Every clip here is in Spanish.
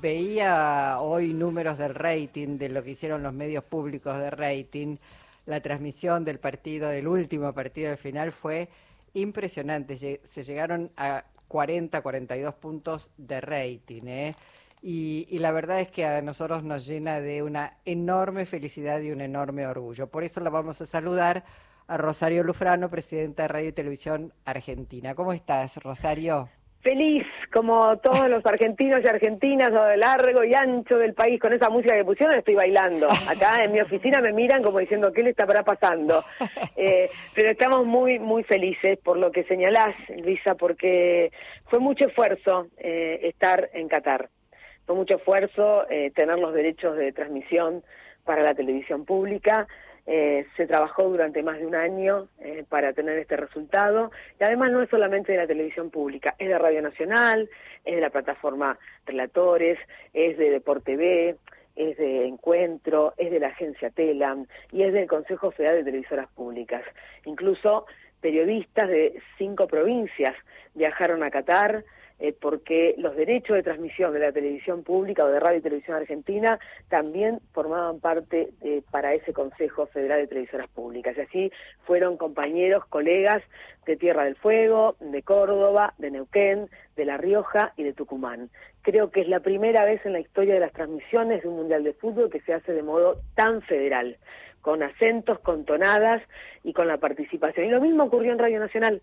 veía hoy números del rating, de lo que hicieron los medios públicos de rating, la transmisión del partido, del último partido del final fue impresionante. Se llegaron a 40, 42 puntos de rating. ¿eh? Y, y, la verdad es que a nosotros nos llena de una enorme felicidad y un enorme orgullo. Por eso la vamos a saludar a Rosario Lufrano, presidenta de Radio y Televisión Argentina. ¿Cómo estás, Rosario? Feliz, como todos los argentinos y argentinas, a lo largo y ancho del país, con esa música que pusieron, estoy bailando. Acá en mi oficina me miran como diciendo, ¿qué le estará pasando? Eh, pero estamos muy, muy felices por lo que señalás, Luisa, porque fue mucho esfuerzo eh, estar en Qatar. Fue mucho esfuerzo eh, tener los derechos de transmisión para la televisión pública. Eh, se trabajó durante más de un año eh, para tener este resultado y además no es solamente de la televisión pública, es de Radio Nacional, es de la plataforma Relatores, es de Deporte B, es de Encuentro, es de la agencia Telam y es del Consejo Federal de Televisoras Públicas. Incluso periodistas de cinco provincias viajaron a Qatar, eh, porque los derechos de transmisión de la televisión pública o de radio y televisión argentina también formaban parte eh, para ese Consejo Federal de Televisoras Públicas. Y así fueron compañeros, colegas de Tierra del Fuego, de Córdoba, de Neuquén, de La Rioja y de Tucumán. Creo que es la primera vez en la historia de las transmisiones de un Mundial de Fútbol que se hace de modo tan federal, con acentos, con tonadas y con la participación. Y lo mismo ocurrió en Radio Nacional.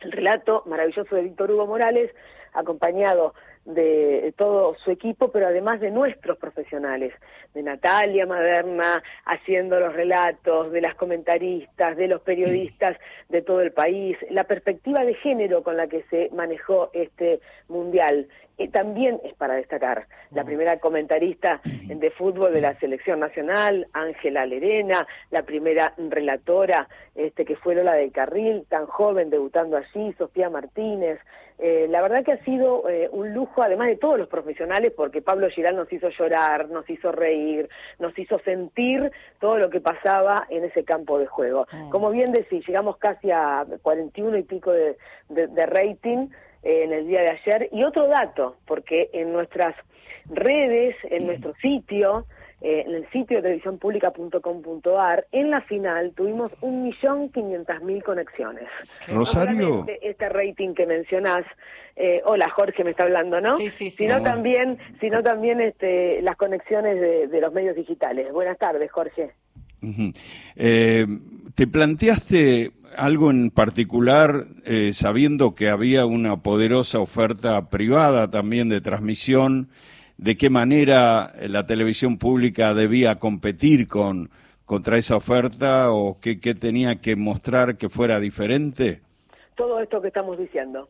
El relato maravilloso de Víctor Hugo Morales acompañado de todo su equipo, pero además de nuestros profesionales, de Natalia Maderna haciendo los relatos, de las comentaristas, de los periodistas de todo el país, la perspectiva de género con la que se manejó este mundial. Eh, también es para destacar. La primera comentarista de fútbol de la selección nacional, Ángela Lerena, la primera relatora, este, que fue Lola del Carril, tan joven, debutando allí, Sofía Martínez, eh, la verdad que ha sido eh, un lujo, además de todos los profesionales, porque Pablo Giral nos hizo llorar, nos hizo reír, nos hizo sentir todo lo que pasaba en ese campo de juego. Mm. Como bien decís, llegamos casi a 41 y pico de, rating eh, en el día de ayer. Y otro dato, porque en nuestras redes, en nuestro sitio, eh, en el sitio de televisiónpublica.com.ar, en la final tuvimos un millón quinientas mil conexiones. Rosario. Este, rating que mencionás, eh, hola Jorge me está hablando, ¿no? Sí, sí, sí. Sino también, sino también este, las conexiones de, los medios digitales. Buenas tardes, Jorge. Eh, ¿Te planteaste algo en particular sabiendo que había una poderosa oferta privada también de transmisión? de qué manera la televisión pública debía competir con contra esa oferta o qué, tenía que mostrar que fuera diferente? Todo esto que estamos diciendo.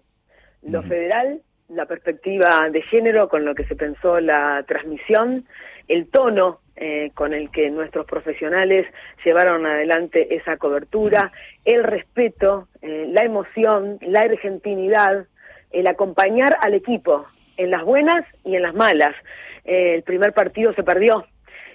Lo federal, la perspectiva de género con lo que se pensó la transmisión, el tono eh, con el que nuestros profesionales llevaron adelante esa cobertura, el respeto, eh, la emoción, la argentinidad, el acompañar al equipo, en las buenas y en las malas. Eh, el primer partido se perdió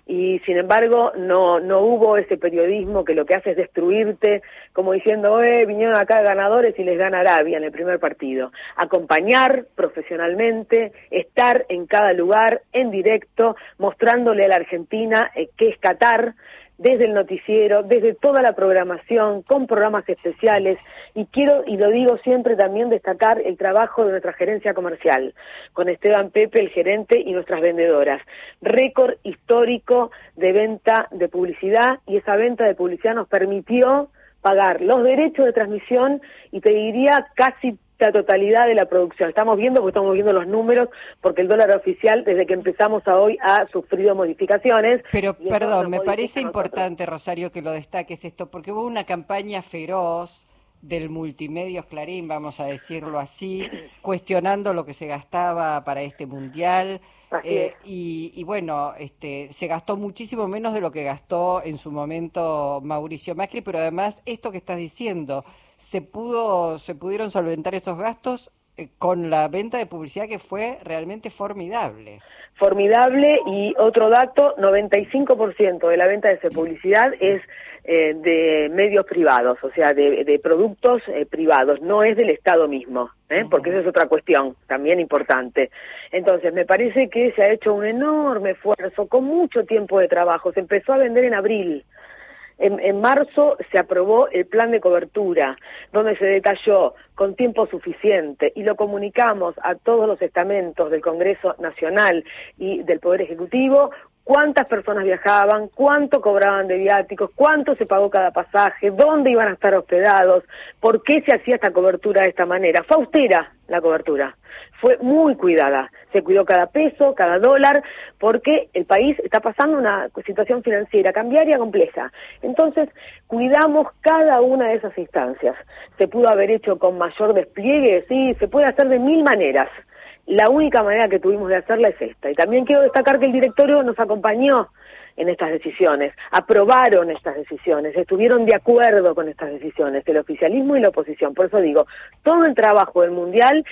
y sin embargo no no hubo ese periodismo que lo que hace es destruirte como diciendo eh vinieron acá ganadores y les gana Arabia en el primer partido acompañar profesionalmente estar en cada lugar en directo mostrándole a la Argentina eh, qué es Qatar desde el noticiero, desde toda la programación, con programas especiales, y quiero, y lo digo siempre también, destacar el trabajo de nuestra gerencia comercial, con Esteban Pepe, el gerente, y nuestras vendedoras. Récord histórico de venta de publicidad, y esa venta de publicidad nos permitió pagar los derechos de transmisión y te diría casi la totalidad de la producción. Estamos viendo, porque estamos viendo los números, porque el dólar oficial, desde que empezamos a hoy, ha sufrido modificaciones. Pero, perdón, me parece importante, Rosario, que lo destaques esto, porque hubo una campaña feroz del multimedios Clarín, vamos a decirlo así, cuestionando lo que se gastaba para este mundial. Eh, y, y, bueno, este, se gastó muchísimo menos de lo que gastó en su momento Mauricio Macri, pero además esto que estás diciendo, se pudo se pudieron solventar esos gastos eh, con la venta de publicidad que fue realmente formidable. Formidable y otro dato, 95% de la venta de esa publicidad es eh, de medios privados, o sea, de, productos eh, privados, no es del Estado mismo, ¿eh? porque esa es otra cuestión también importante. Entonces, me parece que se ha hecho un enorme esfuerzo, con mucho tiempo de trabajo, se empezó a vender en abril. En, en, marzo se aprobó el plan de cobertura, donde se detalló con tiempo suficiente y lo comunicamos a todos los estamentos del Congreso Nacional y del Poder Ejecutivo cuántas personas viajaban, cuánto cobraban de viáticos, cuánto se pagó cada pasaje, dónde iban a estar hospedados, por qué se hacía esta cobertura de esta manera. Fue austera la cobertura, fue muy cuidada, se cuidó cada peso, cada dólar, porque el país está pasando una situación financiera cambiaria compleja. Entonces, cuidamos cada una de esas instancias. Se pudo haber hecho con mayor despliegue, sí, se puede hacer de mil maneras la única manera que tuvimos de hacerla es esta. Y también quiero destacar que el directorio nos acompañó en estas decisiones, aprobaron estas decisiones, estuvieron de acuerdo con estas decisiones, el oficialismo y la oposición. Por eso digo, todo el trabajo del Mundial,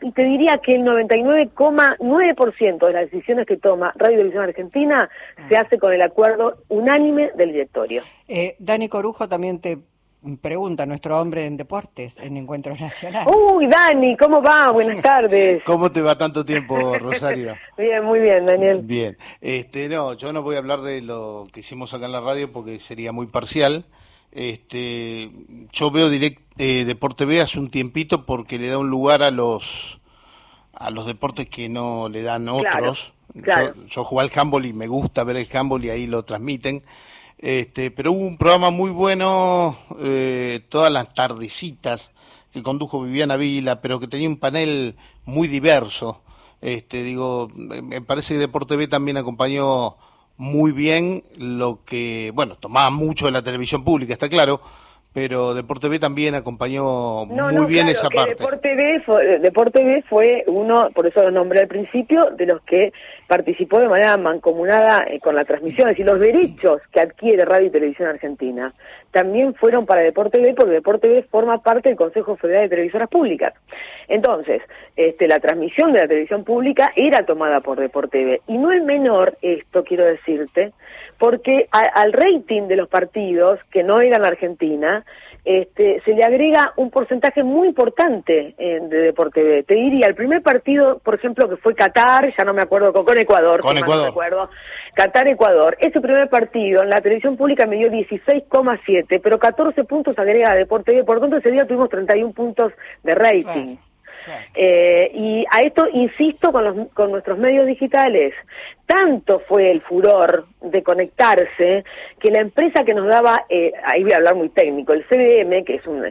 y te diría que el 99,9% de las decisiones que toma Radio Televisión Argentina se hace con el acuerdo unánime del directorio. Eh, Dani Corujo también te pregunta nuestro hombre en deportes en Encuentro Nacional. Uy, Dani, ¿cómo va? Buenas tardes. ¿Cómo te va tanto tiempo, Rosario? bien, muy bien, Daniel. Bien. Este, no, yo no voy a hablar de lo que hicimos acá en la radio porque sería muy parcial. Este, yo veo direct, eh, Deporte B hace un tiempito porque le da un lugar a los a los deportes que no le dan otros. Yo, yo jugué al handball y me gusta ver el handball y ahí lo transmiten este, pero hubo un programa muy bueno eh, todas las tardecitas que condujo Viviana Vila, pero que tenía un panel muy diverso. Este, digo, me parece que Deporte B también acompañó muy bien lo que, bueno, tomaba mucho de la televisión pública, está claro, pero Deporte B también acompañó muy bien esa parte. Deporte B, fue, Deporte B fue uno, por eso lo nombré al principio, de los que participó de manera mancomunada eh, con la transmisión, es decir, los derechos que adquiere Radio y Televisión Argentina también fueron para Deporte B porque Deporte B forma parte del Consejo Federal de Televisoras Públicas. Entonces, este, la transmisión de la televisión pública era tomada por Deporte B. Y no es menor esto, quiero decirte, porque al rating de los partidos, que no eran Argentina, este, se le agrega un porcentaje muy importante eh, de Deporte B. Te diría, el primer partido, por ejemplo, que fue Qatar, ya no me acuerdo, con, Ecuador. Con Ecuador. acuerdo, Qatar-Ecuador. Ese primer partido en la televisión pública me dio 16,7, pero 14 puntos agrega a Deporte B. Por lo tanto, ese día tuvimos 31 puntos de rating. Eh, y a esto insisto con, los, con nuestros medios digitales. Tanto fue el furor de conectarse que la empresa que nos daba, eh, ahí voy a hablar muy técnico, el CDM, que es un,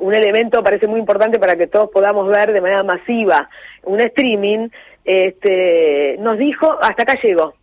un elemento parece muy importante para que todos podamos ver de manera masiva un streaming, este, nos dijo, hasta acá llegó.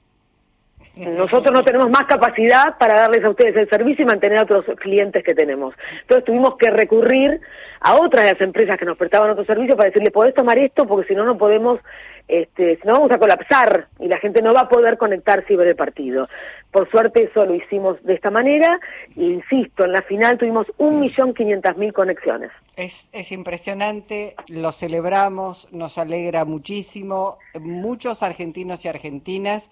Nosotros no tenemos más capacidad para darles a ustedes el servicio y mantener a otros clientes que tenemos. Entonces tuvimos que recurrir a otras de las empresas que nos prestaban otro servicio para decirle, podés tomar esto porque si no, no podemos, este, si no vamos a colapsar y la gente no va a poder conectarse y ver el partido. Por suerte eso lo hicimos de esta manera. insisto, en la final tuvimos un millón quinientas mil conexiones. Es, es impresionante, lo celebramos, nos alegra muchísimo. Muchos argentinos y argentinas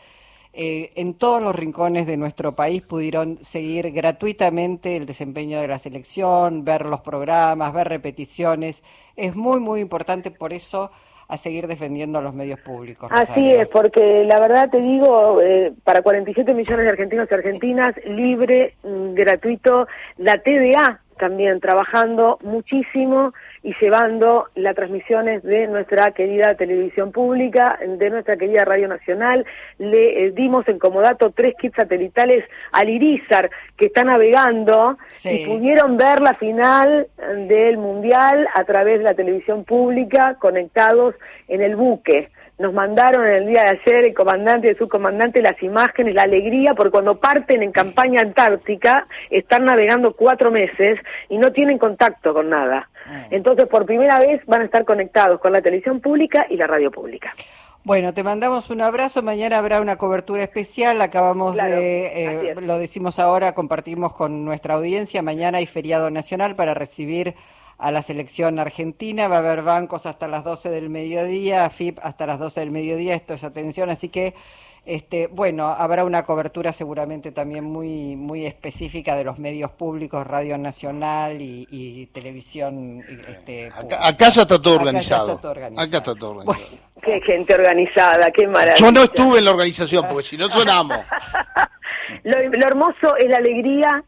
eh, en todos los rincones de nuestro país pudieron seguir gratuitamente el desempeño de la selección, ver los programas, ver repeticiones. Es muy, muy importante por eso a seguir defendiendo a los medios públicos. Así es, porque la verdad te digo, eh, para 47 millones de argentinos y argentinas, libre, mm, gratuito, la TDA también trabajando muchísimo y llevando las transmisiones de nuestra querida televisión pública, de nuestra querida Radio Nacional. Le eh, dimos en comodato tres kits satelitales al Irizar que está navegando y pudieron ver la final del Mundial a través de la televisión pública conectados en el buque nos mandaron el día de ayer el comandante y el subcomandante las imágenes, la alegría, porque cuando parten en campaña antártica están navegando cuatro meses y no tienen contacto con nada. Ah. Entonces, por primera vez van a estar conectados con la televisión pública y la radio pública. Bueno, te mandamos un abrazo. Mañana habrá una cobertura especial. Acabamos de, eh, lo decimos ahora, compartimos con nuestra audiencia. Mañana hay feriado nacional para recibir a la selección argentina. Va a haber bancos hasta las 12 del mediodía, FIP hasta las 12 del mediodía. Esto es atención, así que este, bueno, habrá una cobertura seguramente también muy, muy específica de los medios públicos, Radio Nacional y, televisión. Este, acá, ya está todo organizado. Acá está todo organizado. Qué gente organizada, qué maravilla. Yo no estuve en la organización, porque si no sonamos. lo, hermoso es la alegría,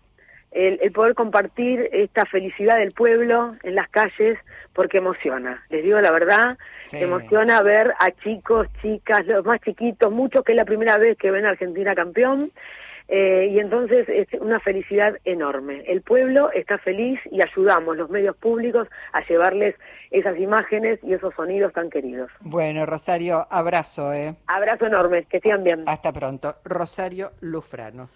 el poder compartir esta felicidad del pueblo en las calles, porque emociona. Les digo la verdad, emociona ver a chicos, chicas, los más chiquitos, muchos que es la primera vez que ven a Argentina campeón. Eh, y entonces es una felicidad enorme. El pueblo está feliz y ayudamos los medios públicos a llevarles esas imágenes y esos sonidos tan queridos. Bueno, Rosario, abrazo. ¿eh? Abrazo enorme, que sigan bien. Hasta pronto. Rosario Lufrano.